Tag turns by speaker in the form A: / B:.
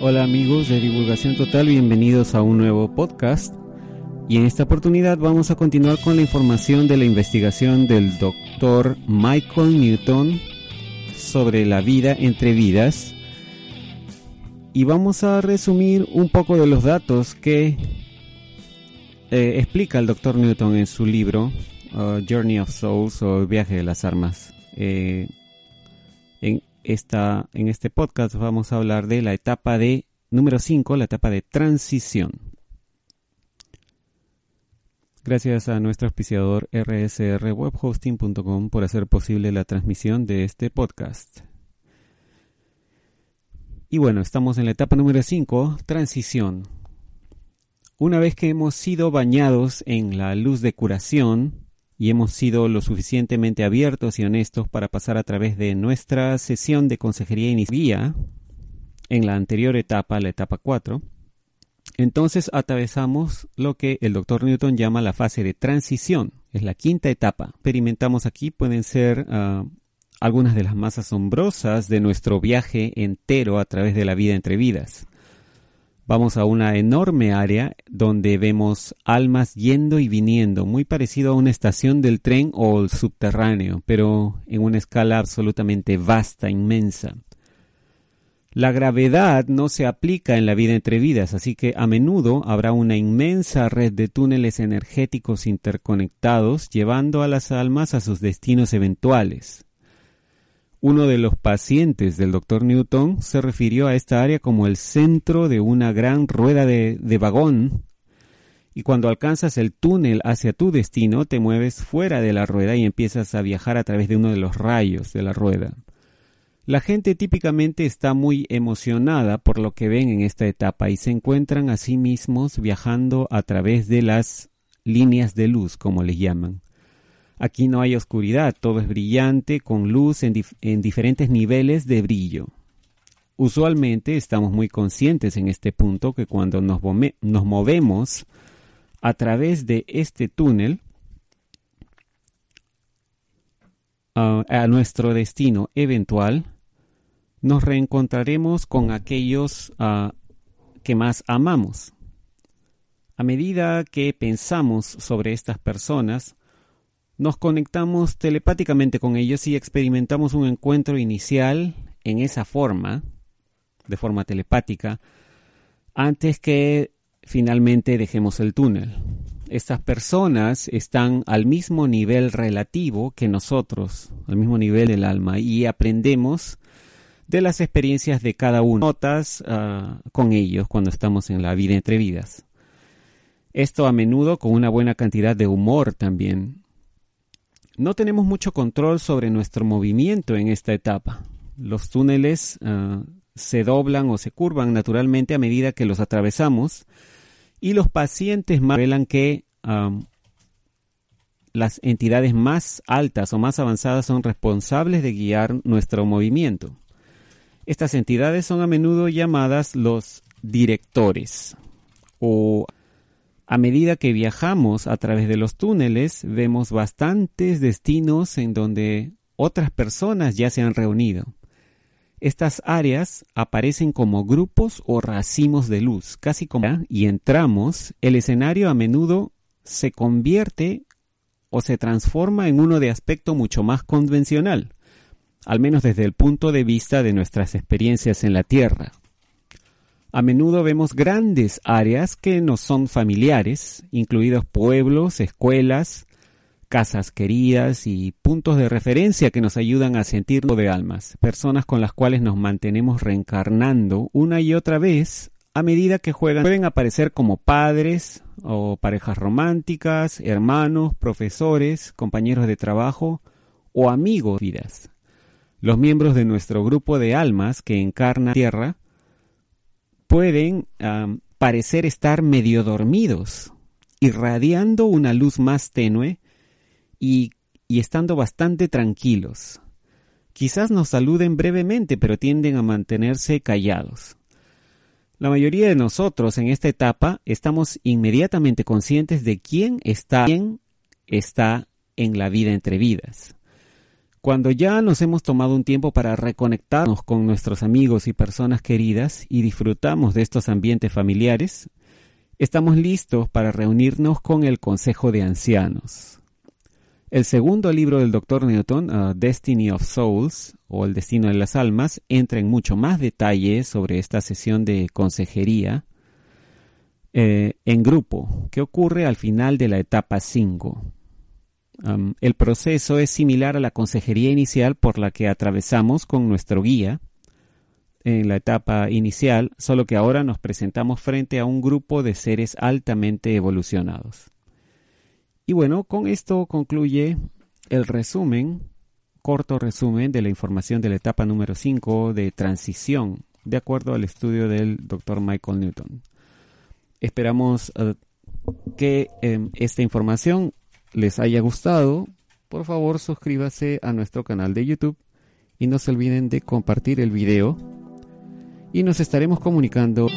A: Hola amigos de Divulgación Total, bienvenidos a un nuevo podcast. Y en esta oportunidad vamos a continuar con la información de la investigación del doctor Michael Newton sobre la vida entre vidas. Y vamos a resumir un poco de los datos que eh, explica el doctor Newton en su libro uh, Journey of Souls o Viaje de las Armas. Eh, en este podcast vamos a hablar de la etapa de número 5, la etapa de transición. Gracias a nuestro auspiciador rsrwebhosting.com por hacer posible la transmisión de este podcast. Y bueno, estamos en la etapa número 5, transición. Una vez que hemos sido bañados en la luz de curación, y hemos sido lo suficientemente abiertos y honestos para pasar a través de nuestra sesión de consejería inicial en la anterior etapa, la etapa 4, entonces atravesamos lo que el doctor Newton llama la fase de transición. Es la quinta etapa. Experimentamos aquí pueden ser uh, algunas de las más asombrosas de nuestro viaje entero a través de la vida entre vidas. Vamos a una enorme área donde vemos almas yendo y viniendo, muy parecido a una estación del tren o el subterráneo, pero en una escala absolutamente vasta, inmensa. La gravedad no se aplica en la vida entre vidas, así que a menudo habrá una inmensa red de túneles energéticos interconectados llevando a las almas a sus destinos eventuales. Uno de los pacientes del doctor Newton se refirió a esta área como el centro de una gran rueda de, de, vagón. Y cuando alcanzas el túnel hacia tu destino, te mueves fuera de la rueda y empiezas a viajar a través de uno de los rayos de la rueda. La gente típicamente está muy emocionada por lo que ven en esta etapa y se encuentran a sí mismos viajando a través de las líneas de luz, como les llaman. Aquí no hay oscuridad, todo es brillante con luz en, dif en, diferentes niveles de brillo. Usualmente estamos muy conscientes en este punto que cuando nos, movemos a través de este túnel uh, a nuestro destino eventual, nos reencontraremos con aquellos uh, que más amamos. A medida que pensamos sobre estas personas, nos conectamos telepáticamente con ellos y experimentamos un encuentro inicial en esa forma, de forma telepática, antes que finalmente dejemos el túnel. Estas personas están al mismo nivel relativo que nosotros, al mismo nivel del alma, y aprendemos de las experiencias de cada uno, notas uh, con ellos cuando estamos en la vida entre vidas. Esto a menudo con una buena cantidad de humor también, no tenemos mucho control sobre nuestro movimiento en esta etapa. Los túneles uh, se doblan o se curvan naturalmente a medida que los atravesamos y los pacientes revelan que las entidades más altas o más avanzadas son responsables de guiar nuestro movimiento. Estas entidades son a menudo llamadas los directores o a medida que viajamos a través de los túneles, vemos bastantes destinos en donde otras personas ya se han reunido. Estas áreas aparecen como grupos o racimos de luz, casi como y entramos, el escenario a menudo se convierte o se transforma en uno de aspecto mucho más convencional, al menos desde el punto de vista de nuestras experiencias en la Tierra. A menudo vemos grandes áreas que nos son familiares, incluidos pueblos, escuelas, casas queridas y puntos de referencia que nos ayudan a sentirnos de almas, personas con las cuales nos mantenemos reencarnando una y otra vez a medida que juegan. Pueden aparecer como padres o parejas románticas, hermanos, profesores, compañeros de trabajo o amigos vidas. Los miembros de nuestro grupo de almas que encarna Tierra pueden parecer estar medio dormidos, irradiando una luz más tenue y, y estando bastante tranquilos. Quizás nos saluden brevemente, pero tienden a mantenerse callados. La mayoría de nosotros en esta etapa estamos inmediatamente conscientes de quién está, quién está en la vida entre vidas. Cuando ya nos hemos tomado un tiempo para reconectarnos con nuestros amigos y personas queridas y disfrutamos de estos ambientes familiares, estamos listos para reunirnos con el Consejo de Ancianos. El segundo libro del Dr. Newton, uh, Destiny of Souls, o El Destino de las Almas, entra en mucho más detalle sobre esta sesión de consejería eh, en grupo que ocurre al final de la etapa 5 el proceso es similar a la consejería inicial por la que atravesamos con nuestro guía en la etapa inicial, solo que ahora nos presentamos frente a un grupo de seres altamente evolucionados. Y bueno, con esto concluye el resumen, corto resumen de la información de la etapa número 5 de transición, de acuerdo al estudio del Dr. Michael Newton. Esperamos eh, que em, esta información les haya gustado, por favor suscríbase a nuestro canal de YouTube y no se olviden de compartir el video. Y nos estaremos comunicando